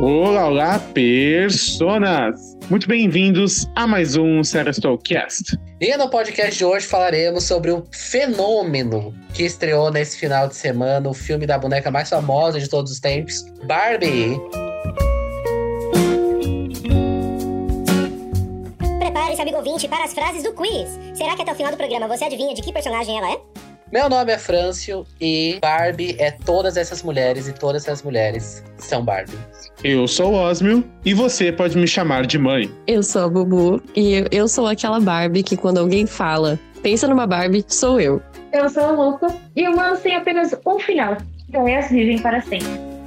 Olá, olá, personas! Muito bem-vindos a mais um Serastolcast. E no podcast de hoje falaremos sobre o fenômeno que estreou nesse final de semana, o filme da boneca mais famosa de todos os tempos, Barbie. Prepare-se, amigo ouvinte, para as frases do quiz. Será que até o final do programa você adivinha de que personagem ela é? Meu nome é Frâncio e Barbie é todas essas mulheres e todas essas mulheres são Barbie. Eu sou o Osmio e você pode me chamar de mãe. Eu sou a Bubu e eu sou aquela Barbie que quando alguém fala, pensa numa Barbie, sou eu. Eu sou o Luca e humanos têm apenas um final. Joias vivem para sempre.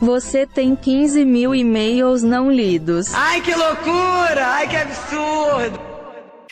Você tem 15 mil e-mails não lidos. Ai, que loucura! Ai, que absurdo!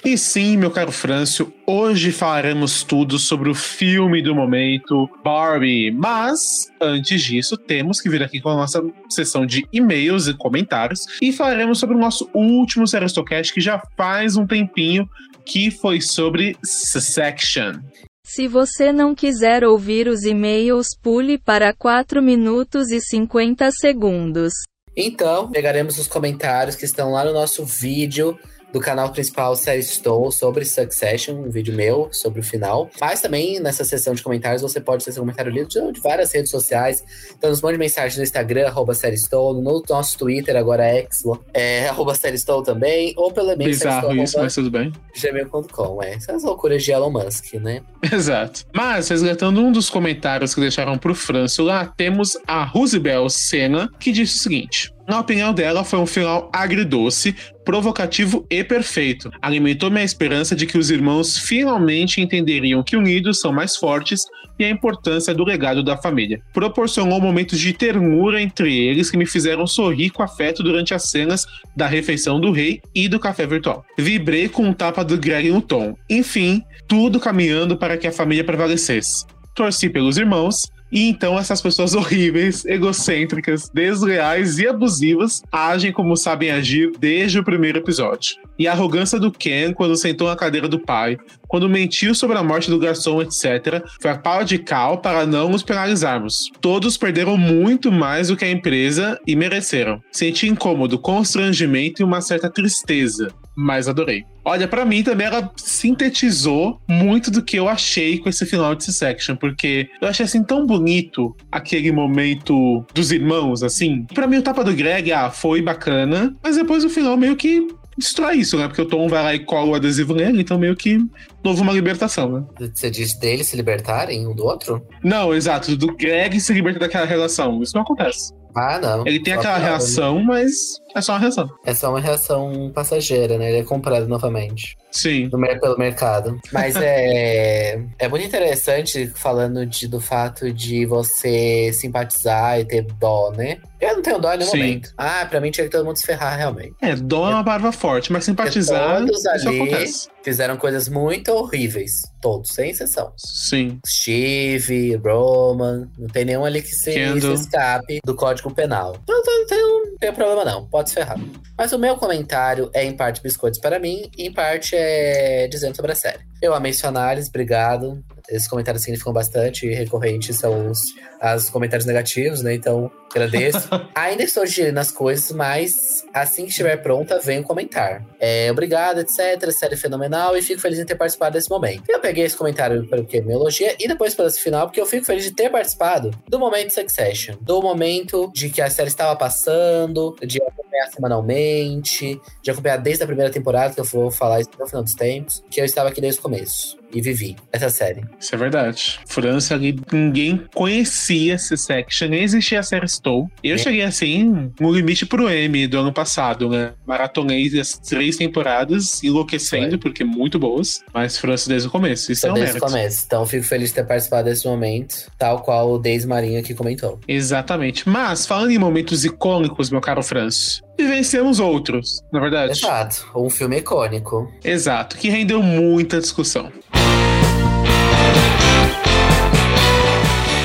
E sim, meu caro Frâncio, hoje falaremos tudo sobre o filme do momento, Barbie. Mas, antes disso, temos que vir aqui com a nossa sessão de e-mails e comentários e falaremos sobre o nosso último Serastocast que já faz um tempinho, que foi sobre Section. Se você não quiser ouvir os e-mails, pule para 4 minutos e 50 segundos. Então, pegaremos os comentários que estão lá no nosso vídeo do canal principal Série Estou sobre Succession, um vídeo meu sobre o final. Mas também nessa seção de comentários você pode ter seu comentário lido de várias redes sociais. Então nos mande mensagem no Instagram, arroba Série Estou, no nosso Twitter, agora é X, é, arroba Série Estou também, ou pelo e-mail Bizarro isso, mas tudo bem. gmail.com, é. Essas loucuras de Elon Musk, né? Exato. Mas, resgatando um dos comentários que deixaram pro Franço lá, temos a Roosevelt Senna, que disse o seguinte. Na opinião dela, foi um final agridoce, provocativo e perfeito. Alimentou minha esperança de que os irmãos finalmente entenderiam que unidos são mais fortes e a importância do legado da família. Proporcionou momentos de ternura entre eles que me fizeram sorrir com afeto durante as cenas da refeição do rei e do café virtual. Vibrei com o tapa do Greg no tom. Enfim, tudo caminhando para que a família prevalecesse. Torci pelos irmãos e então essas pessoas horríveis, egocêntricas, desleais e abusivas agem como sabem agir desde o primeiro episódio. E a arrogância do Ken quando sentou na cadeira do pai, quando mentiu sobre a morte do garçom, etc., foi a pau de cal para não nos penalizarmos. Todos perderam muito mais do que a empresa e mereceram. Senti incômodo, constrangimento e uma certa tristeza, mas adorei. Olha, para mim também ela sintetizou muito do que eu achei com esse final de Section, porque eu achei assim tão bonito aquele momento dos irmãos, assim. Para mim o tapa do Greg, ah, foi bacana, mas depois o final meio que destrói isso, né? Porque o Tom vai lá e cola o adesivo nele, então meio que houve uma libertação, né? Você diz deles se libertarem um do outro? Não, exato, do Greg se libertar daquela relação. Isso não acontece. Ah, não. Ele tem Só aquela reação, mas é só uma reação. É só uma reação passageira, né? Ele é comprado novamente. Sim. no pelo mercado. Mas é, é muito interessante falando de, do fato de você simpatizar e ter dó, né? Eu não tenho dó em nenhum Sim. momento. Ah, pra mim tinha que todo mundo se ferrar realmente. É, dó é uma palavra forte, mas simpatizar, Todos ali acontece. fizeram coisas muito horríveis. Todos, sem exceção. Sim. Steve, Roman, não tem nenhum ali que se, se escape do código penal. Não, não, não, tem- não tem problema não, pode se ferrar. Mas o meu comentário é em parte biscoitos para mim em parte é dizendo sobre a série. Eu amei sua análise, obrigado. Esses comentários significam bastante e recorrentes são os, as comentários negativos, né? Então, agradeço. Ainda estou digerindo as coisas, mas assim que estiver pronta, venho comentar. É, obrigado, etc. Série fenomenal e fico feliz em ter participado desse momento. Eu peguei esse comentário porque me elogia e depois pelo esse final, porque eu fico feliz de ter participado do momento Succession, do momento de que a série estava passando, de acompanhar semanalmente, de acompanhar desde a primeira temporada, que eu vou falar isso até o final dos tempos, que eu estava aqui desde o começo começo e vivi essa série. Isso é verdade. França ali, ninguém conhecia esse section, nem existia a série Stow. Eu É. cheguei assim, no limite pro M do ano passado, né? Maratonei as três temporadas, enlouquecendo, Foi. porque muito boas. Mas França desde o começo. Isso é um desde o começo. Então fico feliz de ter participado desse momento, tal qual o Deise Marinho aqui comentou. Exatamente. Mas, falando em momentos icônicos, meu caro Franço, vivenciamos outros, na verdade. Exato. Um filme icônico. Exato, que rendeu muita discussão.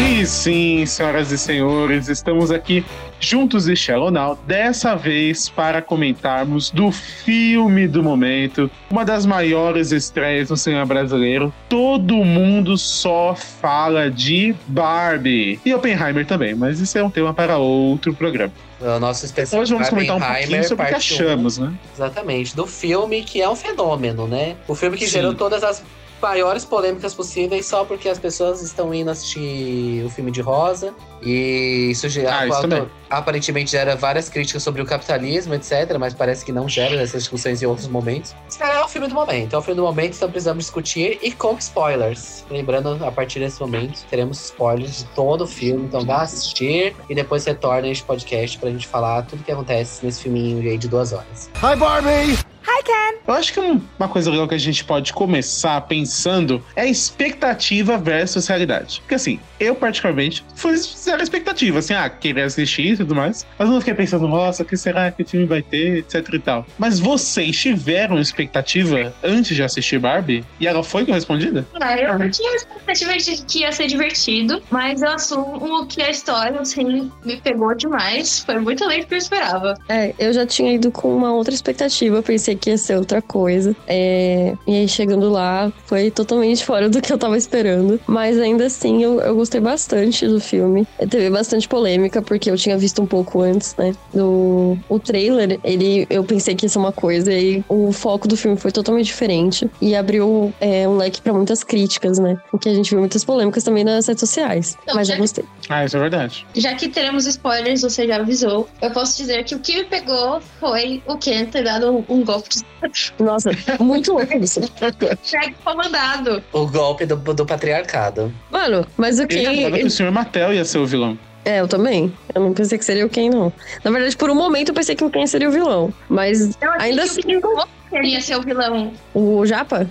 E sim, senhoras e senhores, estamos aqui juntos e Shallow Now, dessa vez para comentarmos do filme do momento, uma das maiores estreias no cinema brasileiro. Todo mundo só fala de Barbie e Oppenheimer também, mas isso é um tema para outro programa. O nosso especial Hoje vamos comentar um pouquinho sobre o que achamos, né? Exatamente, do filme que é um fenômeno, né? O filme que Sim. gerou todas as maiores polêmicas possíveis só porque as pessoas estão indo assistir o filme de Rosa. E isso, ge- Ah, isso também. Aparentemente gera várias críticas sobre o capitalismo, etc. Mas parece que não gera essas discussões em outros momentos. Esse é o filme do momento. É o filme do momento, então precisamos discutir e com spoilers. Lembrando, a partir desse momento, teremos spoilers de todo o filme. Então vá assistir e depois retorne a este podcast pra gente falar tudo que acontece nesse filminho aí de duas horas. Hi, Barbie! Eu acho que um- uma coisa legal que a gente pode começar pensando é expectativa versus realidade. Porque assim, eu particularmente fui zero expectativa, assim, ah, queria assistir tudo mais. Mas eu não fiquei pensando, nossa, o que será que o filme vai ter, etc e tal. Mas vocês tiveram expectativa antes de assistir Barbie? E ela foi correspondida? Ah, eu não tinha expectativa de que ia ser divertido, mas eu assumo que a história, assim, me pegou demais. Foi muito além do que eu esperava. É, eu já tinha ido com uma outra expectativa, pensei que ia ser outra coisa. É, e aí chegando lá, foi totalmente fora do que eu tava esperando. Mas ainda assim, eu, eu gostei bastante do filme. Teve bastante polêmica, porque eu tinha visto um pouco antes, né? Do o trailer, ele, eu pensei que ia ser uma coisa, e aí o foco do filme foi totalmente diferente. E abriu é, um leque pra muitas críticas, né? Porque a gente viu muitas polêmicas também nas redes sociais. Então, mas já- eu gostei. Ah, isso é verdade. Já que teremos spoilers, você já avisou. Eu posso dizer que o que me pegou foi o Ken ter dado um, um golpe de Nossa, muito louco isso. segue comandado. O golpe do, do patriarcado. Mano, mas o que. Eu que o Sr. Mattel ia ser o vilão. É, eu também. Eu não pensei que seria o Ken, não. Na verdade, por um momento eu pensei que o Ken seria o vilão. Mas Eu achei Ainda que o Ken ia ser o vilão. o Japa?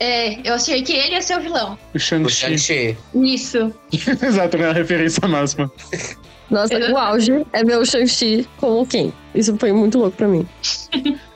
É, eu achei que ele ia ser o vilão. O O Shang-Chi. Isso. Exato, né? A referência máxima. Nossa, Eu- o auge é ver o Shang-Chi como o Ken. Isso foi muito louco pra mim.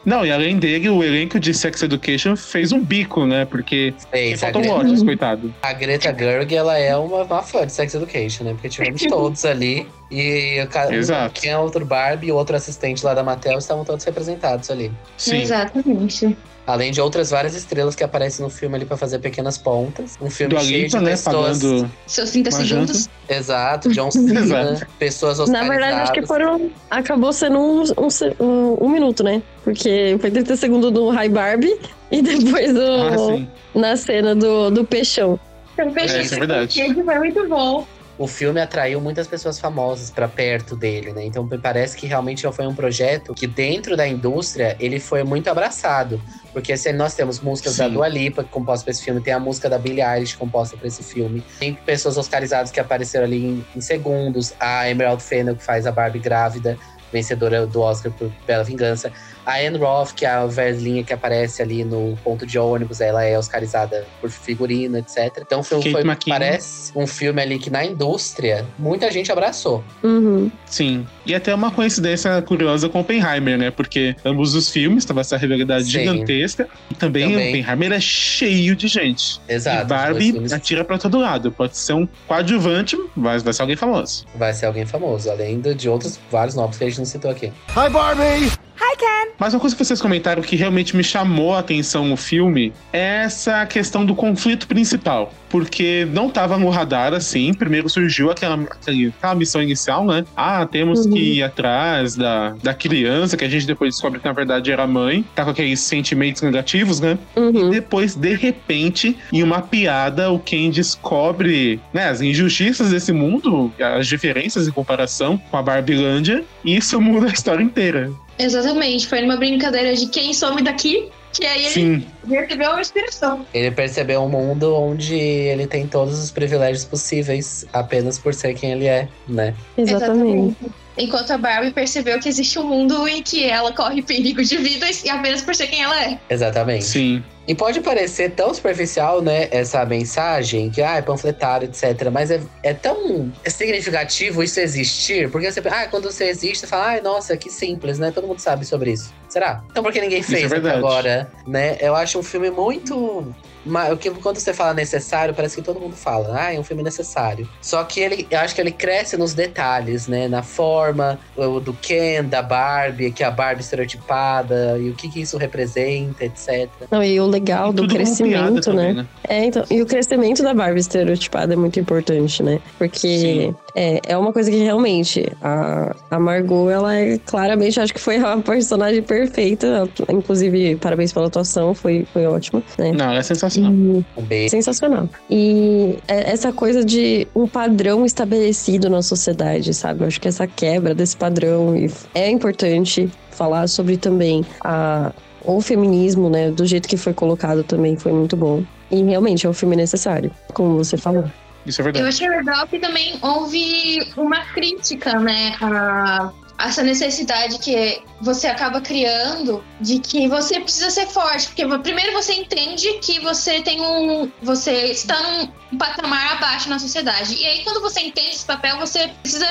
Não, e além dele, o elenco de Sex Education fez um bico, né? Porque Fez, a, faltam Gre lojas, coitado. a Greta Gerwig, ela é uma, uma fã de Sex Education, né? Porque tivemos todos ali. E Exato. quem é outro Barbie e o outro assistente lá da Mattel estavam todos representados ali. Sim. Exatamente. Além de outras várias estrelas que aparecem no filme ali pra fazer pequenas pontas. Um filme Do cheio Alipa, de né? pessoas. Pagando Seus 30 uma segundos. Exato, John Cena, Exato. pessoas Na verdade, acho que foram. Acabou sendo um, um, um- um minuto, né? Porque foi 30 segundos do High Barbie e depois do, Ah, na cena do, do peixão. Eu pensei É, isso é que verdade. foi muito bom. o filme atraiu muitas pessoas famosas pra perto dele, né? Então me parece que realmente já foi um projeto que dentro da indústria ele foi muito abraçado. Porque se nós temos músicas da Sim. Dua Lipa composta pra esse filme, tem a música da Billie Eilish composta pra esse filme, tem pessoas oscarizadas que apareceram ali em, em segundos, a Emerald Fennel que faz a Barbie grávida, vencedora do Oscar por Bela Vingança, a Anne Roth, que é a velhinha que aparece ali no ponto de ônibus, ela é oscarizada por figurino, etc. Então foi, Kate foi McKinnon. parece um filme ali que na indústria muita gente abraçou. Uhum. Sim. E até uma coincidência curiosa com Oppenheimer, né? Porque ambos os filmes tava essa rivalidade Sim. gigantesca. E também, Também. Oppenheimer é cheio de gente. Exato. e Barbie filmes atira pra todo lado. Pode ser um coadjuvante, mas vai ser alguém famoso. vai ser alguém famoso, além de outros vários nomes que a gente não citou aqui. Hi, Barbie! Mas uma coisa que vocês comentaram que realmente me chamou a atenção no filme é essa questão do conflito principal. Porque não tava no radar assim. Primeiro surgiu aquela, aquela missão inicial, né? Ah, temos Uhum. que ir atrás da, da criança, que a gente depois descobre que na verdade era mãe. Tá com aqueles sentimentos negativos, né? Uhum. Depois, de repente, em uma piada, o Ken descobre né, as injustiças desse mundo, as diferenças em comparação com a Barbilândia, e isso muda a história inteira. Exatamente. Foi numa brincadeira de quem some daqui, que aí ele Sim. Recebeu uma inspiração. Ele percebeu um mundo onde ele tem todos os privilégios possíveis apenas por ser quem ele é, né? Exatamente. Enquanto a Barbie percebeu que existe um mundo em que ela corre perigo de vida e apenas por ser quem ela é. Exatamente. Sim. E pode parecer tão superficial, né, essa mensagem, que ah, é panfletário, etc. Mas é, é tão significativo isso existir, porque você, ah, quando você existe, você fala, ai, nossa, que simples, né? Todo mundo sabe sobre isso. Será? Então por que ninguém Isso é fez até verdade. agora, né? Eu acho um filme muito. Ma- o que Quando você fala necessário, parece que todo mundo fala, ah, é um filme necessário. Só que ele, eu acho que ele cresce nos detalhes, né? Na forma do Ken, da Barbie, que é a Barbie estereotipada, e o que, que isso representa, etc. Não, e o legal do como piada crescimento, também, né? É, então, e o crescimento da Barbie estereotipada é muito importante, né? Porque é, é uma coisa que realmente a, a Margot, ela é claramente, acho que foi a personagem perfeita. Inclusive, parabéns pela atuação, foi, foi ótimo, né? Não, é sensacional. Um beijo. Sensacional. E é- essa coisa de um padrão estabelecido na sociedade, sabe? Eu acho que essa quebra desse padrão é importante falar sobre também a, o feminismo, né? Do jeito que foi colocado também foi muito bom. E realmente é um filme necessário, como você falou. Isso é Eu verdade. achei legal que também houve uma crítica, né, a essa necessidade que você acaba criando de que você precisa ser forte, porque primeiro você entende que você tem um, você está num patamar abaixo na sociedade. E aí quando você entende esse papel, você precisa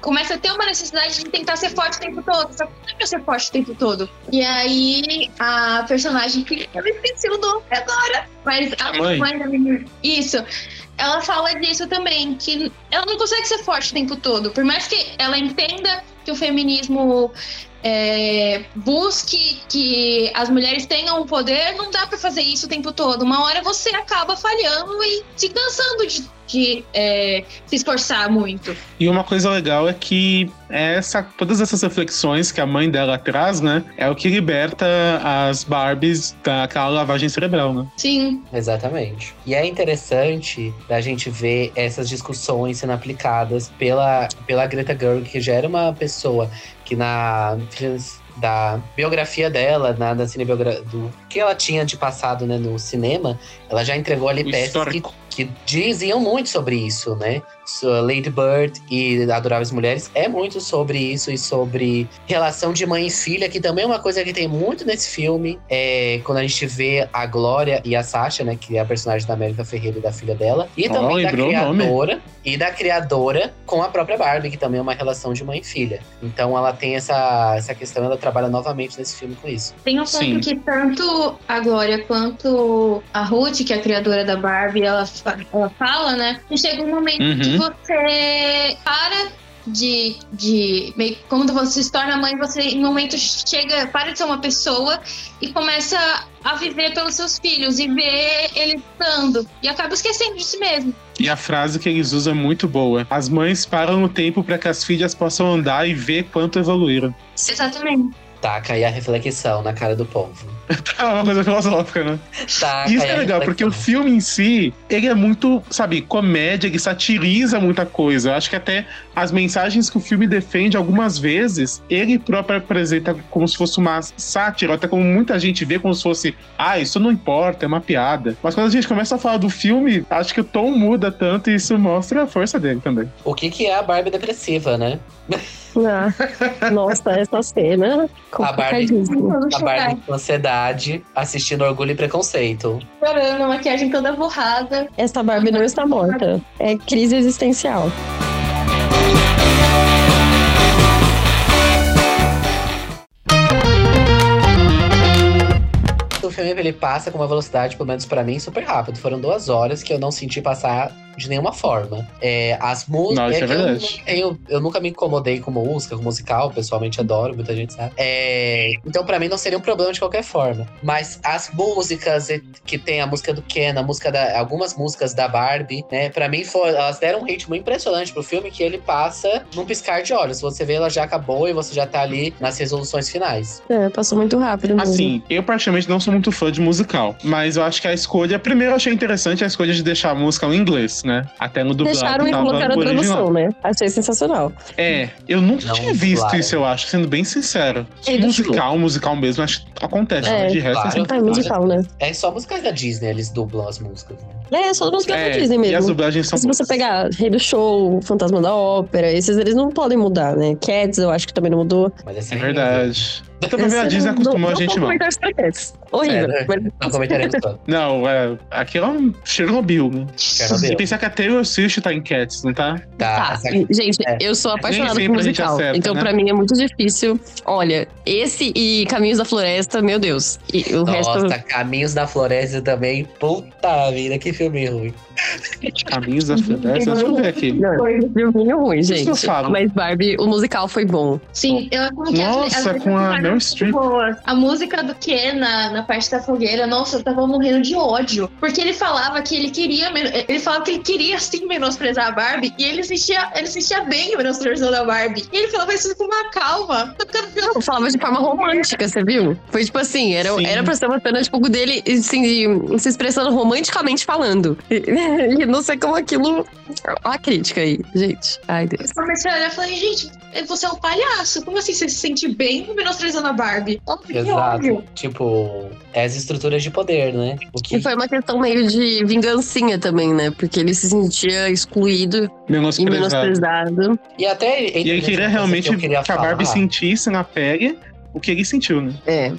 começa a ter uma necessidade de tentar ser forte o tempo todo. Só que não é ser forte o tempo todo. E aí a personagem que eu esqueci o nome agora, mas a mãe. mãe da menina. Isso ela fala disso também, que ela não consegue ser forte o tempo todo. Por mais que ela entenda que o feminismo é, busque que as mulheres tenham o poder, não dá pra fazer isso o tempo todo. Uma hora você acaba falhando e se cansando de, de, é, se esforçar muito. E uma coisa legal é que essa, todas essas reflexões que a mãe dela traz, né? É o que liberta as Barbies daquela lavagem cerebral, né? Sim. Exatamente. E é interessante da gente ver essas discussões sendo aplicadas pela, pela Greta Gerwig, que já era uma pessoa que na da biografia dela, na, da cinebiogra do que ela tinha de passado né, no cinema, ela já entregou ali O peças que, que diziam muito sobre isso, né? Lady Bird e Adoráveis Mulheres é muito sobre isso e sobre relação de mãe e filha, que também é uma coisa que tem muito nesse filme. É, quando a gente vê a Glória e a Sasha, né? Que é a personagem da América Ferreira e da filha dela. E também da lembrou o nome. criadora. E da criadora com a própria Barbie, que também é uma relação de mãe e filha. Então ela tem essa, essa questão, ela trabalha novamente nesse filme com isso. Tem um ponto Sim. que tanto a Glória quanto a Ruth, que é a criadora da Barbie, ela, ela fala, né? Que chega um momento Uhum. que você para de, de meio, quando você se torna mãe, você em um momento chega, para de ser uma pessoa e começa a viver pelos seus filhos e ver eles dando e acaba esquecendo de si mesmo. E a frase que eles usam é muito boa. As mães param o tempo para que as filhas possam andar e ver quanto evoluíram. Exatamente. Taca aí a reflexão na cara do povo. É uma coisa filosófica, né? Taca Isso é legal, porque o filme em si, ele é muito, sabe, comédia, ele satiriza muita coisa. Eu acho que até as mensagens que o filme defende algumas vezes, ele próprio apresenta como se fosse uma sátira, até como muita gente vê como se fosse, ah, isso não importa, é uma piada. Mas quando a gente começa a falar do filme, acho que o tom muda tanto e isso mostra a força dele também. O que, que é a Barbie depressiva, né? Ah, nossa, essa cena A Barbie- A. Barbie com ansiedade, assistindo Orgulho e Preconceito. Chorando, a maquiagem toda borrada. Essa Barbie não está morta. É crise existencial. O filme ele passa com uma velocidade, pelo menos pra mim, super rápido. Foram duas horas que eu não senti passar de nenhuma forma. É, as músicas. Não, isso é eu verdade. tenho- Eu, nunca me incomodei com música, com musical, pessoalmente adoro, muita gente sabe. É, então, pra mim, não seria um problema de qualquer forma. Mas as músicas que tem a música do Ken, a música da, algumas músicas da Barbie, né? Pra mim, foi, elas deram um ritmo impressionante pro filme que ele passa num piscar de olhos. Você vê, ela já acabou e você já tá ali nas resoluções finais. É, passou muito rápido. mesmo. Assim, eu particularmente não sou muito fã de musical, mas eu acho que a escolha, primeiro eu achei interessante a escolha de deixar a música no inglês, né? Até no dublado Deixaram e colocaram a tradução, né? Achei sensacional. É, eu nunca Não tinha visto dublaram. isso, eu acho, sendo bem sincero. É, musical, musical mesmo, acho que acontece, É, mas de resto claro. é sempre É musical, né? É só músicas da Disney, eles dublam as músicas. Né? É, só música É, da Disney E as mesmo. dublagens são Se você boas. pegar Rei do Show, Fantasma da Ópera, esses eles não podem mudar, né? Cats eu acho que também não mudou. Mas essa É verdade. Então, pra ver, a Disney acostumou a gente mal. Horrível. É, mas- Não comentaremos só. Não, é, aquilo é um Chernobyl, né? E Chernobyl. pensar que a Taylor Swift tá em Cats, não tá? Tá, Tá, gente, É. eu sou apaixonada por musical. acerta, então, né? pra mim, é muito difícil. Olha, esse e Caminhos da Floresta, meu Deus. E o resto. Nossa, Caminhos da Floresta também. Puta vida, que filme ruim. Caminhos das Florestas. Deixa eu ver aqui. Não, filminho ruim, Isso gente. eu falo. Mas Barbie, o musical foi bom. Sim, eu Nossa, as com a Meryl Streep. boas. A música do Ken na, na parte da fogueira, nossa, eu tava morrendo de ódio. Porque ele falava que ele queria. Ele falava que ele queria sim menosprezar a Barbie. E ele sentia, ele sentia bem menosprezando a Barbie. E ele falava isso com uma calma. Eu falava de forma romântica, você viu? Foi tipo assim, era, Sim. era pra ser uma cena tipo, dele assim, de- se expressando romanticamente falando. E, e não sei como aquilo. Olha a crítica aí, gente. Ai, Deus. Eu comecei a olhar e falei, gente, você é um palhaço. Como assim você se sente bem menosprezando a Barbie? Óbvio, que óbvio. Exato. Tipo, é as estruturas de poder, né? O que E foi uma questão meio de vingancinha também, né? Porque ele se sentia excluído e Menosprezado. menosprezado. E até E ele queria realmente eu queria que a Barbie sentisse na pele o que ele sentiu, né? É.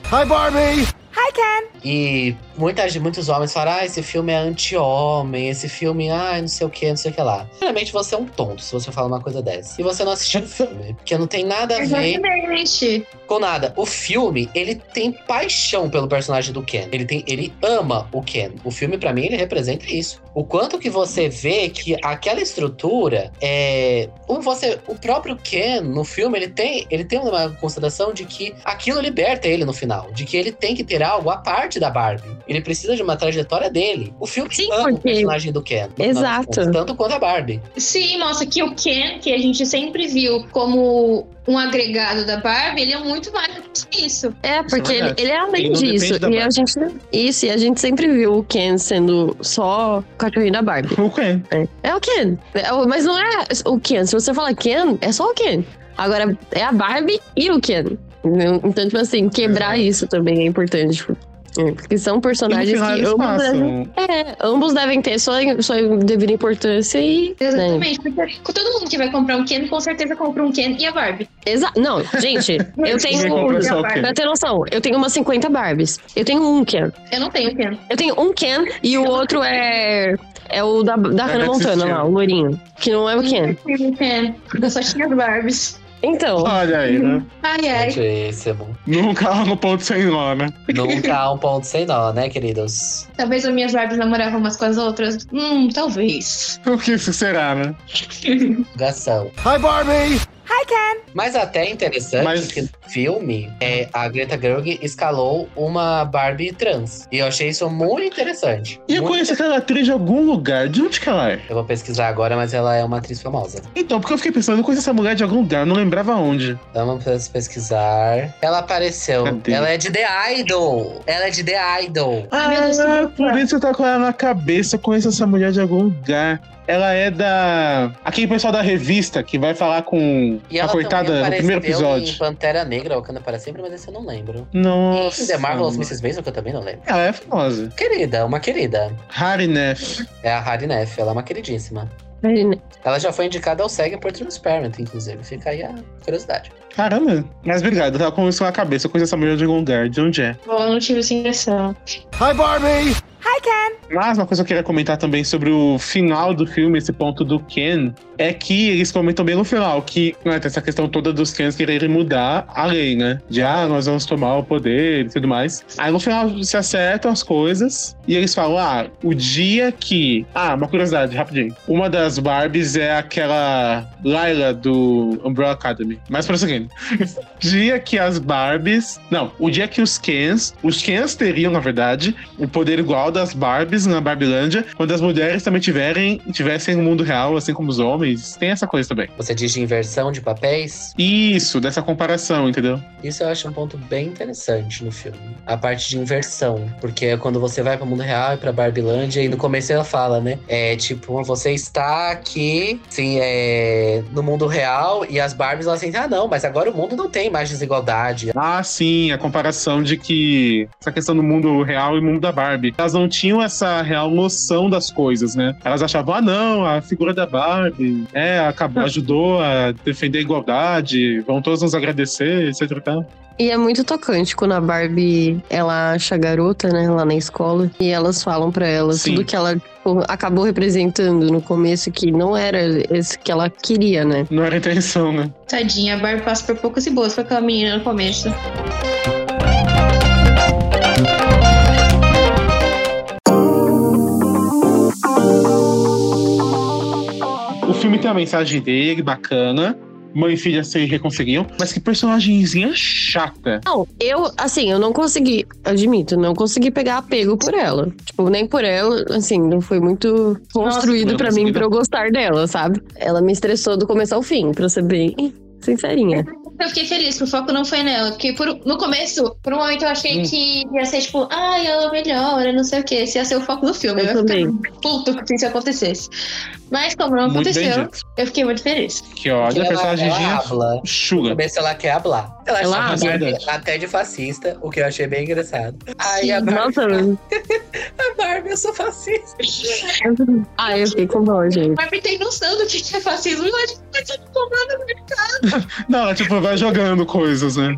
E muitas, muitos homens falam, ah, esse filme é anti-homem, esse filme, ah, não sei o que, não sei o que lá. Realmente você é um tonto se você fala uma coisa dessa. E você não assistiu o filme, porque não tem nada a ver Exatamente. com nada. O filme, ele tem paixão pelo personagem do Ken. Ele tem, ele ama o Ken. O filme, pra mim, ele representa isso. O quanto que você vê que aquela estrutura é, o você, o próprio Ken no filme, ele tem, ele tem uma consideração de que aquilo liberta ele no final, de que ele tem que ter algo à parte da Barbie. Ele precisa de uma trajetória dele. O filme Sim, ama o porque- personagem do Ken. Exato. contas, Tanto quanto a Barbie. Sim, mostra que o Ken, que a gente sempre viu como um agregado da Barbie, ele é muito mais do que isso. É, porque ele, verdade. ele é além Ele disso. E a gente. Isso, e a gente sempre viu o Ken sendo só o cachorrinho da Barbie. O Ken. É o Ken. É o- mas não é o Ken. Se você falar Ken, é só o Ken. Agora, é a Barbie e o Ken. Então, tipo assim, quebrar isso também é importante. tipo, é, Porque são personagens que ambos devem, é, ambos devem ter sua, sua devida importância e. né? Exatamente. Porque todo mundo que vai comprar um Ken, com certeza compra um Ken e a Barbie. Exa não, gente, eu tenho. Ken. Pra ter noção, eu tenho umas 50 Barbies. Eu tenho um Ken. Eu não tenho Ken. Eu tenho um Ken e o outro é. É o da, da Hannah Alex Montana lá, o loirinho. Que não é o Ken. Eu não tenho Ken. Eu só tinha as Barbies. Então. Olha aí, né? Ai, ai. Muitíssimo. Nunca há no ponto sem nó, né? Nunca há um ponto sem nó, né, queridos? Talvez as minhas Barbies namoravam umas com as outras. Hum, talvez. O que isso será, né? Gação. Hi, Barbie! Mas até é interessante Mas- que no filme é, a Greta Gerwig escalou uma Barbie trans. E eu achei isso muito interessante. E eu Muito conheço aquela atriz de algum lugar. De onde que ela é? Eu vou pesquisar agora, mas ela é uma atriz famosa. Então, porque eu fiquei pensando, eu conheço essa mulher de algum lugar, eu não lembrava onde. Vamos pesquisar. Ela apareceu. Cadê? Ela é de The Idol. Ela é de The Idol. Ah, que por isso eu tava com ela na cabeça, eu conheço essa mulher de algum lugar. Ela é da. Aquele pessoal da revista que vai falar com E a ela coitada no primeiro apareceu em episódio. Pantera Negra, Wakanda para sempre, mas esse eu não lembro. Nossa. E The Marvelous Mrs. Maisel, que eu também não lembro. Ela é famosa. Querida, uma querida. Harry Neff. É a Harry Neff, ela é uma queridíssima. Ela já foi indicada ao SEG por Transparent, inclusive. Fica aí a curiosidade. Caramba. Mas obrigado, eu tava com isso na cabeça, eu conheço essa mulher de algum lugar. De onde é? Bom, eu não tive essa impressão. Hi, Barbie! Mas uma coisa que eu queria comentar também sobre o final do filme, esse ponto do Ken, é que eles comentam bem no final que né, tem essa questão toda dos Kens quererem mudar a lei, né? De ah, nós vamos tomar o poder e tudo mais. Aí no final se acertam as coisas e eles falam: ah, o dia que. Ah, uma curiosidade, rapidinho. Uma das Barbies é aquela Layla do Umbrella Academy. Mas prosseguindo. Dia que as Barbies. Não, o dia que os Kens. Os Kens teriam, na verdade, o poder igual das Barbies na Barbilândia, quando as mulheres também tiverem, tivessem no mundo real, assim como os homens. Tem essa coisa também. Você diz de inversão de papéis? Isso, dessa comparação, entendeu? Isso eu acho um ponto bem interessante no filme. A parte de inversão. Porque é quando você vai pro mundo real e pra Barbilândia, e no começo ela fala, né? É tipo, você está aqui, sim, é, no mundo real, e as Barbies elas sentem, ah, não, mas agora o mundo não tem mais desigualdade. Ah, sim, a comparação de que essa questão do mundo real e mundo da Barbie. Elas não tinham essa real noção das coisas, né? Elas achavam, ah, não, a figura da Barbie é, acabou, ajudou a defender a igualdade, vão todos nos agradecer, etc e é muito tocante quando a Barbie, ela acha a garota, né, lá na escola. E elas falam pra ela Sim. tudo que ela tipo, acabou representando no começo, que não era esse que ela queria, né? Não era a intenção, né? Tadinha, a Barbie passa por poucas e boas com aquela menina no começo. O filme tem a mensagem dele, bacana. Mãe e filha se reconciliam, mas que personagemzinha chata. Não, eu, assim, eu não consegui, admito, não consegui pegar apego por ela. Tipo, nem por ela, assim, não foi muito construído consegui, mim pra eu gostar dela, sabe? Ela me estressou do começo ao fim, pra ser bem sincerinha. Eu fiquei feliz que o foco não foi nela. Porque por- no começo, por um momento eu achei Hum. que ia ser tipo, ai, ela melhora, não sei o que. Esse ia ser o foco do filme. Eu ia também. ficar puto se isso acontecesse. Mas como não Muito aconteceu, eu fiquei muito feliz. Que olha, ela, ela personagemzinha habla. No começo ela quer hablar. Ela Ela chama a habla. Até de fascista, o que eu achei bem engraçado. Aí a. Barbie, Nossa, a Barbie, eu sou fascista. ah, eu fiquei com dó, gente. Barbie tem noção do que que é fascismo. Ela tipo, vai ser tomada no mercado. Não, ela tipo vai jogando coisas, né?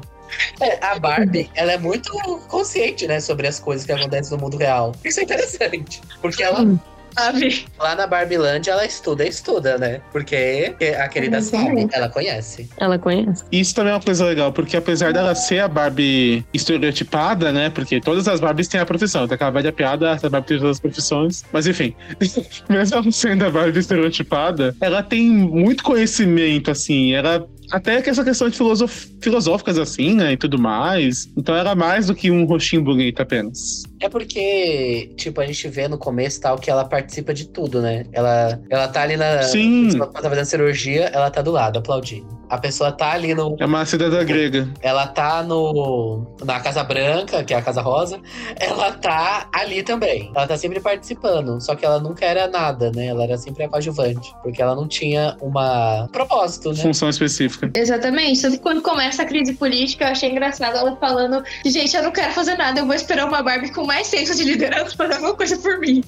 É, a Barbie, ela é muito consciente, né, sobre as coisas que acontecem no mundo real. Isso é interessante. Porque ela, Sabe? lá na Barbilândia, ela estuda, estuda, né? Porque a querida sabe, ela conhece. Ela conhece. Isso também é uma coisa legal, porque apesar dela ser a Barbie estereotipada, né? Porque todas as Barbies têm a profissão. Então aquela velha piada, essa Barbie tem todas as profissões. Mas enfim, mesmo sendo a Barbie estereotipada, ela tem muito conhecimento, assim. Ela. Até que essa questão de filosof... filosóficas, assim, né? E tudo mais. Então ela é mais do que um rostinho bonito apenas. É porque, tipo, a gente vê no começo tal que ela participa de tudo, né? Ela, ela tá ali na. Sim. Quando tá fazendo cirurgia, ela tá do lado, aplaudindo. A pessoa tá ali no. É uma cidadã grega. Ela tá no. Na Casa Branca, que é a Casa Rosa. Ela tá ali também. Ela tá sempre participando. Só que ela nunca era nada, né? Ela era sempre a coadjuvante. Porque ela não tinha uma propósito, né? Função específica. Exatamente. Tanto que quando começa a crise política, eu achei engraçado ela falando: gente, eu não quero fazer nada, eu vou esperar uma Barbie com mais senso de liderança fazer alguma coisa por mim.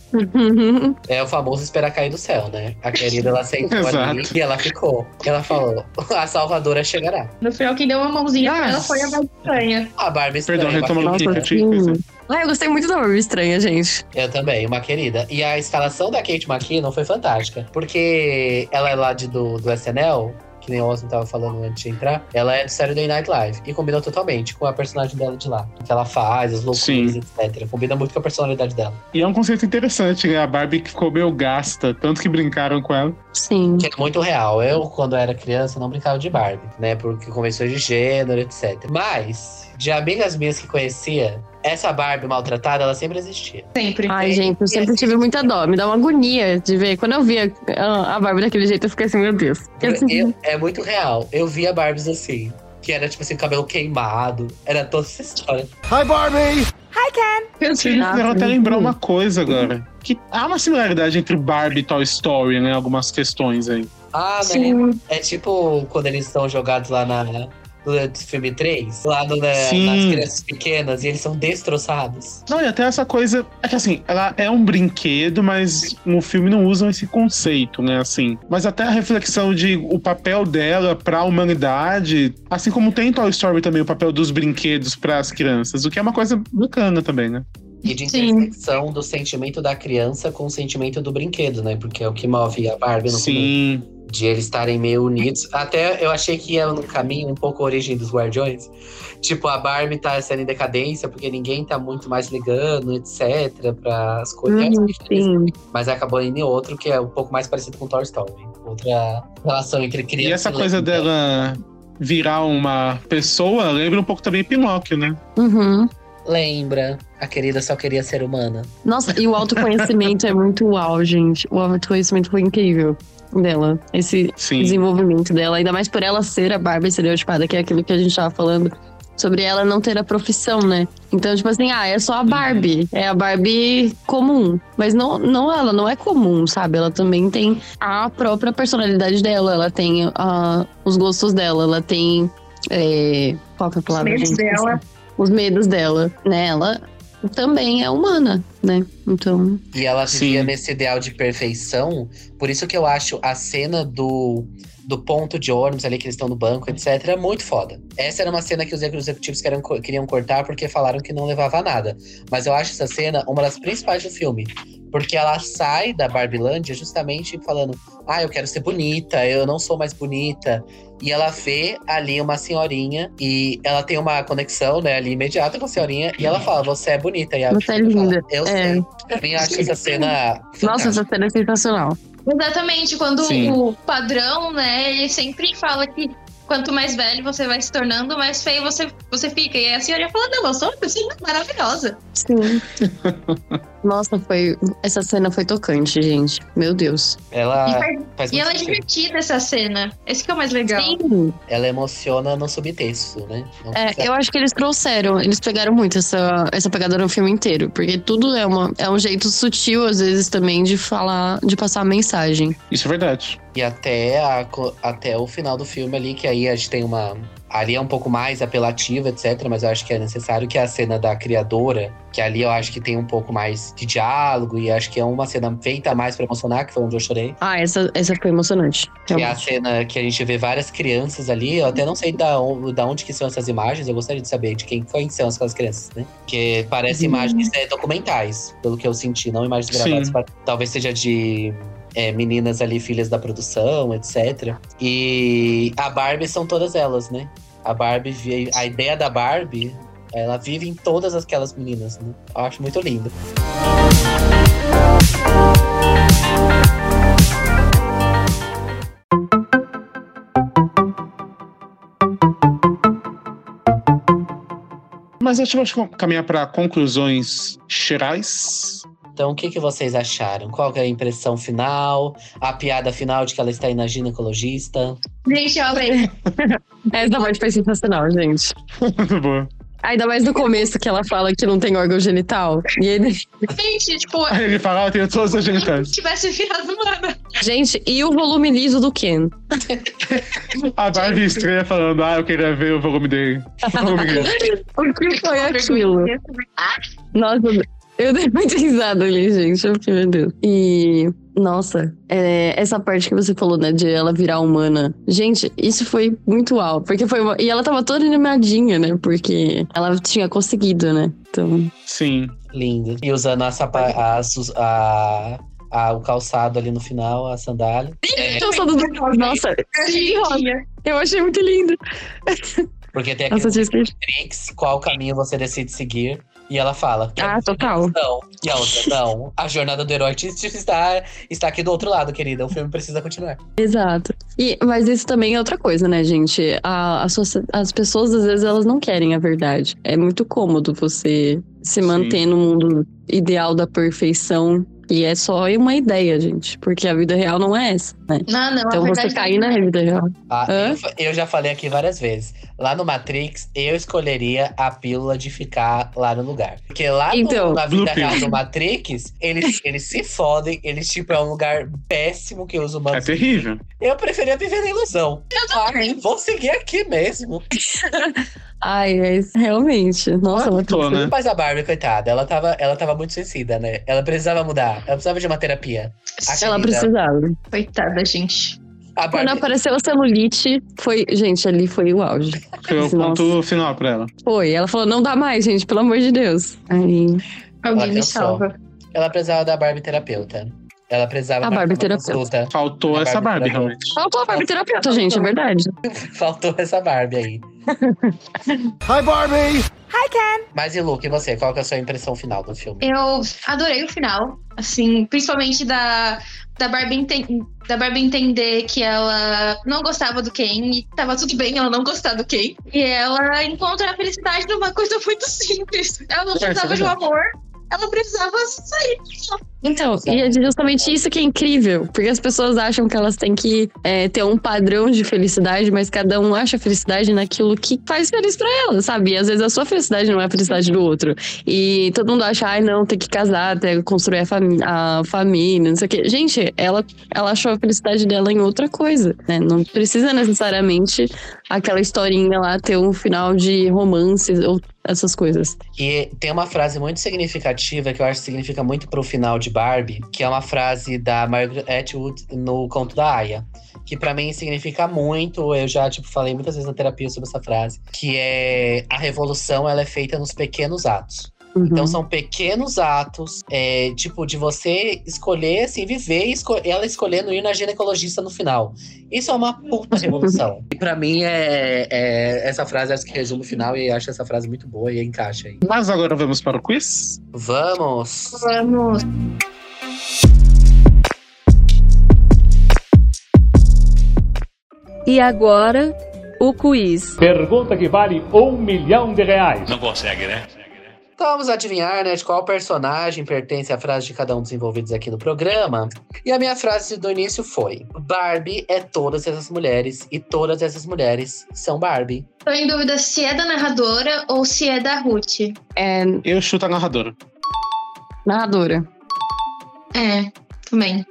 É o famoso esperar cair do céu, né? A querida, ela sentou ali e ela ficou. Ela falou: a salvadora chegará. No final, quem deu uma mãozinha pra ela foi a Barbie estranha. A Barbie estranha. Perdão, retomando dizer. Ah, eu gostei muito da Barbie estranha, gente. Eu também, uma querida. E a instalação da Kate McKinnon foi fantástica. Porque ela é lá de, do, do SNL, que nem o Austin tava falando antes de entrar. Ela é do Saturday Night Live. E combina totalmente com a personagem dela de lá. O que ela faz, as loucuras, Sim. etc. Combina muito com a personalidade dela. E é um conceito interessante, né? A Barbie que ficou meio gasta, tanto que brincaram com ela. Sim. Que é muito real. Eu, quando era criança, não brincava de Barbie, né? Porque convenções de gênero, etc. Mas, de amigas minhas que conhecia, essa Barbie maltratada, ela sempre existia. Sempre. Ai, gente, eu e sempre tive muita dó. Me dá uma agonia de ver. Quando eu via a Barbie daquele jeito, eu fiquei assim, meu Deus. Eu- é muito real. Eu via Barbies assim. Que era, tipo assim, cabelo queimado. Era toda essa história. Hi, Barbie! Meu Vocês Deus. me fizeram até lembrar uma coisa agora. Que há uma similaridade entre Barbie e Toy Story, né? Algumas questões aí. Ah, né? É tipo quando eles estão jogados lá na. No filme 3, lá no, Sim. nas crianças pequenas, e eles são destroçados. Não, e até essa coisa. É que assim, ela é um brinquedo, mas no filme não usam esse conceito, né? Assim. Mas até a reflexão de o papel dela pra humanidade, assim como tem em Toy Story também o papel dos brinquedos pras crianças, o que é uma coisa bacana também, né? E de Sim. intersecção do sentimento da criança com o sentimento do brinquedo, né? Porque é o que move a Barbie no. Sim. De eles estarem meio unidos. Até eu achei que ia no caminho um pouco a origem dos Guardiões. Tipo, a Barbie tá sendo em decadência porque ninguém tá muito mais ligando, etc, para as coisas. Hum, sim. Mas acabou indo em outro que é um pouco mais parecido com Toy Story. Outra relação entre criança E essa e coisa dela virar uma pessoa lembra um pouco também Pinóquio, né? Uhum. Lembra, a querida só queria ser humana. Nossa, e o autoconhecimento é muito uau, gente. O autoconhecimento foi incrível dela. Esse Sim. desenvolvimento dela, ainda mais por ela ser a Barbie estereotipada, que é aquilo que a gente tava falando. Sobre ela não ter a profissão, né? Então, tipo assim, ah, é só a Barbie. É a Barbie comum. Mas não, não ela não é comum, sabe? Ela também tem a própria personalidade dela. Ela tem ah, os gostos dela. Ela tem. é, qual que é a palavra, medos gente? dela. Os medos dela, né? Ela também é humana, né? Então, E ela vivia Sim. nesse ideal de perfeição. Por isso que eu acho a cena do, do ponto de ônibus ali, que eles estão no banco, etc., muito foda. Essa era uma cena que os executivos queriam, queriam cortar porque falaram que não levava a nada. Mas eu acho essa cena uma das principais do filme. Porque ela sai da Barbilândia justamente falando: Ah, eu quero ser bonita, eu não sou mais bonita. E ela vê ali uma senhorinha e ela tem uma conexão, né, ali imediata com a senhorinha. E ela fala: Você é bonita. E a Você é fala, linda. eu É. sei. Pra mim, acho essa cena. nossa, essa cena é sensacional. Exatamente, quando Sim. o padrão, né, ele sempre fala que quanto mais velho você vai se tornando, mais feio você, você fica. E a senhoria fala, não, eu sou uma pessoa maravilhosa. Sim. Nossa, foi. Essa cena foi tocante, gente. Meu Deus. Ela E faz- faz E ela é divertida, essa cena. Esse que é o mais legal. Sim. Ela emociona no subtexto, né? Não É, precisa- eu acho que eles trouxeram, eles pegaram muito essa, essa pegada no filme inteiro, porque tudo é, uma, é um jeito sutil, às vezes, também, de falar, de passar a mensagem. Isso é verdade. E até, a até o final do filme ali, que aí a gente tem uma. Ali é um pouco mais apelativa, etc. Mas eu acho que é necessário que a cena da criadora, que ali eu acho que tem um pouco mais de diálogo, e acho que é uma cena feita mais pra emocionar, que foi onde eu chorei. Ah, essa, essa foi emocionante. Que é a cena que a gente vê várias crianças ali. Eu até não sei da, on- da onde que são essas imagens. Eu gostaria de saber de quem foi que são aquelas crianças, né? Que parece Uhum. imagens é, documentais, pelo que eu senti, não imagens gravadas. Pa- Talvez seja de é, meninas ali, filhas da produção, etc. E a Barbie são todas elas, né? A Barbie, a ideia da Barbie, ela vive em todas aquelas meninas, né? Eu acho muito lindo. Mas acho que vamos caminhar para conclusões gerais. Então, o que, que vocês acharam? Qual que é a impressão final? A piada final de que ela está indo na ginecologista? Gente, eu amei. Essa parte foi sensacional, gente. Muito boa. Ainda mais no começo que ela fala que não tem órgão genital. E ele. Gente, tipo, Aí ele fala, ah, eu tenho todas as se genitais. tivesse virado humana. Gente, e o volume liso do Ken? A Barbie estreia falando, ah, eu queria ver o volume dele. O volume dele. O que foi aquilo? Nossa, eu dei muita risada ali, gente. Eu fiquei, meu Deus. E, nossa, é, essa parte que você falou, né, de ela virar humana. Gente, isso foi muito alto. Porque foi uma- E ela tava toda animadinha, né? Porque ela tinha conseguido, né? Então. Sim. Lindo. E usando a, sapa, a, a- a- o calçado ali no final, a sandália. É, Calçado do- Nossa, eu achei muito lindo. porque tem Nossa, aquele tinha esquecido. Matrix, qual caminho você decide seguir. E ela fala. que Ah, total. Não. E a outra, não. A jornada do herói está, está aqui do outro lado, querida. O filme precisa continuar. Exato. E, mas isso também é outra coisa, né, gente? A, a socie- as pessoas, às vezes, elas não querem a verdade. É muito cômodo você se Sim. manter no mundo ideal da perfeição. E é só uma ideia, gente. Porque a vida real não é essa, né? Não, não. Então você verdade cair é na vida real. Ah, eu, eu já falei aqui várias vezes. Lá no Matrix, eu escolheria a pílula de ficar lá no lugar. Porque lá no- Então, na vida real do Matrix, eles, eles se fodem. Eles, tipo, é um lugar péssimo que os É humanos. terrível. Eu preferia viver na ilusão. Ah, vou seguir aqui mesmo. Ai, mas realmente. Nossa, uma Tô, né? Mas a Barbie, coitada, ela tava, ela tava muito suicida, né? Ela precisava mudar. Ela precisava de uma terapia. A Ela querida, precisava. Coitada, gente. A Quando Barbie, apareceu a celulite, foi. Gente, ali foi o auge. Foi o ponto final pra ela. Foi. Ela falou: não dá mais, gente, pelo amor de Deus. Aí. Alguém me salva. ela precisava da Barbie terapeuta. Ela precisava A Barbie terapeuta. Faltou A essa Barbie Barbie, terapeuta. realmente. Faltou a Barbie terapeuta, gente, é verdade. Faltou essa Barbie aí. Hi, Barbie! Mas e Luke, e você? Qual que é a sua impressão final do filme? Eu adorei o final, assim, principalmente da, da, Barbie enten- da Barbie entender que ela não gostava do Ken e tava tudo bem ela não gostar do Ken. E ela encontra a felicidade numa coisa muito simples. Ela não É, isso é precisava de um amor, ela precisava sair. Então, e é justamente isso que é incrível, porque as pessoas acham que elas têm que é, ter um padrão de felicidade, mas cada um acha felicidade naquilo que faz feliz pra ela, sabe? E às vezes a sua felicidade não é a felicidade do outro. E todo mundo acha, ai, não, tem que casar, tem que construir a, fami- a família, não sei o quê. Gente, ela, ela achou a felicidade dela em outra coisa, né? Não precisa necessariamente aquela historinha lá ter um final de romance, ou essas coisas. E tem uma frase muito significativa que eu acho que significa muito pro final de Barbie, que é uma frase da Margaret Atwood no Conto da Aya. Que pra mim significa muito, eu já tipo, falei muitas vezes na terapia sobre essa frase, que é a revolução ela é feita nos pequenos atos. Uhum. Então são pequenos atos, é, tipo, de você escolher, assim, viver e esco- ela escolhendo ir na ginecologista no final. Isso é uma puta revolução. e pra mim, é, é- essa frase acho que resume o final e acho essa frase muito boa e encaixa aí. Mas agora vamos para o quiz? Vamos! Vamos. E agora, o quiz. Pergunta que vale um milhão de reais. Não consegue, né? Então vamos adivinhar, né, de qual personagem pertence a frase de cada um dos envolvidos aqui no programa. E a minha frase do início foi: Barbie é todas essas mulheres e todas essas mulheres são Barbie. Tô em dúvida se é da narradora ou se é da Ruth. É Eu chuto a narradora. narradora. É, também.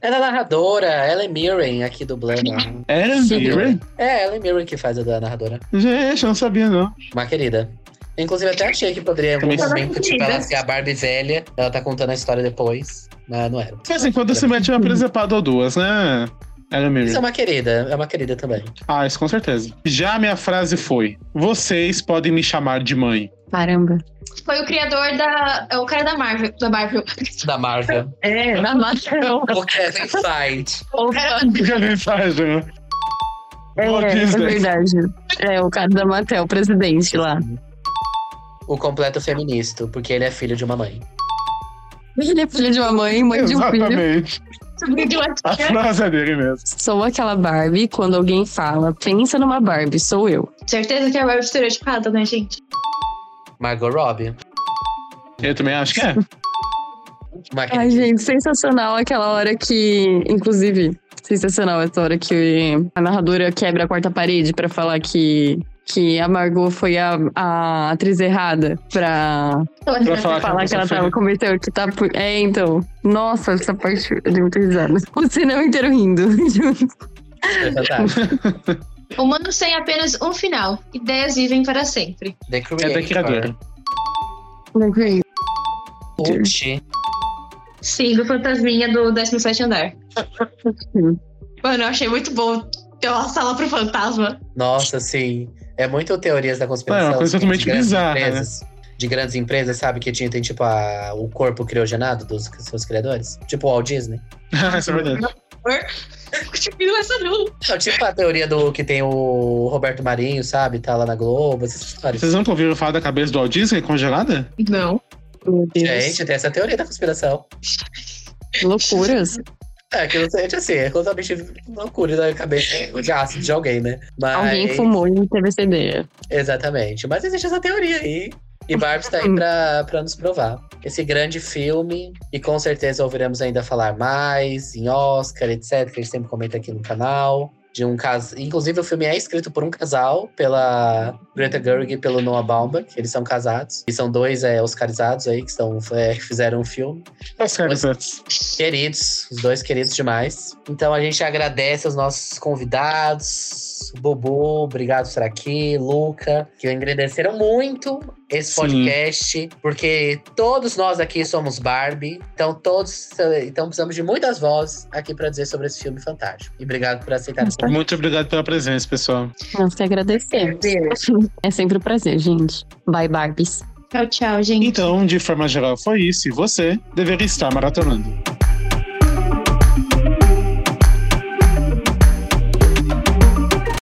Ela é narradora, ela é Mirren aqui dublando. É, Sim. Mirren? É, ela é Mirren que faz a da narradora. Gente, eu não sabia, não. Uma querida. Inclusive, até achei que poderia em algum Também momento, tipo, ela ser a Barbie velha, ela tá contando a história depois, mas não era. De vez em quando você mete uma presepada ou duas, né? Ela é Isso é uma querida, é uma querida também. Ah, isso com certeza. Já a minha frase foi: Vocês podem me chamar de mãe. Caramba. Foi o criador da. É o cara da Marvel. Da Marvel. Da Marvel. É, na Marvel. o Kevin Feige. O cara O que faz, né? É, Walt é Disney. verdade. É, o cara da Mattel, o presidente lá. O completo feminista, porque ele é filho de uma mãe. Ele é filho de uma mãe, mãe de um filho. Exatamente. A frase é dele mesmo. Sou aquela Barbie, quando alguém fala, pensa numa Barbie, sou eu. Certeza que é a Barbie estereotipada, né, gente? Margot Robbie. Eu também acho que é. Ai, gente, sensacional aquela hora que. Inclusive, sensacional essa hora que a narradora quebra a quarta parede pra falar que. Que a Margot foi a, a atriz errada pra Pra falar, falar que ela foi- tava cometendo que tá. por- É, então. Nossa, essa parte eu dei muita risada. O cinema inteiro rindo. É fantástico. Humanos têm apenas um final. Ideias vivem para sempre. The É da Creator. criadora. Uchi. Sim, do fantasminha do 17 andar. Mano, eu achei muito bom ter uma sala pro fantasma. Nossa, sim. É muito teorias da conspiração. É, uma coisa assim, totalmente de grandes bizarra, né? empresas. De grandes empresas, sabe? Que tinha, tem tipo a, o corpo criogenado dos seus criadores. Tipo o Walt Disney. Isso é verdade. Não essa não. Tipo a teoria do que tem o Roberto Marinho, sabe? Tá lá na Globo, essas histórias. Vocês nunca ouviram falar da cabeça do Walt Disney congelada? Não. Gente, tem essa teoria da conspiração. Loucuras. É, que não sei, assim, é totalmente loucura da cabeça de ácido de alguém, né? Mas... Alguém fumou e teve. Exatamente. Mas existe essa teoria aí. E Barbie está aí pra, pra nos provar. Esse grande filme, e com certeza ouviremos ainda falar mais em Oscar, etc., que a gente sempre comenta aqui no canal. De um caso. Inclusive, o filme é escrito por um casal, pela Greta Gerwig e pelo Noah Baumbach. Eles são casados. E são dois é, oscarizados aí que, estão, é, fizeram um filme. Os caras antes. Queridos, os dois queridos demais. Então a gente agradece aos nossos convidados. Bobo, obrigado por estar aqui. Luca, que engrandeceram muito esse Sim. podcast, porque todos nós aqui somos Barbie. Então todos, então precisamos de muitas vozes aqui para dizer sobre esse filme fantástico. E obrigado por aceitar esse convite. Muito obrigado pela presença, pessoal. Nós que agradecemos. É sempre um prazer, gente. Bye, Barbies. Tchau, tchau, gente. Então, de forma geral, foi isso. E você deveria estar maratonando.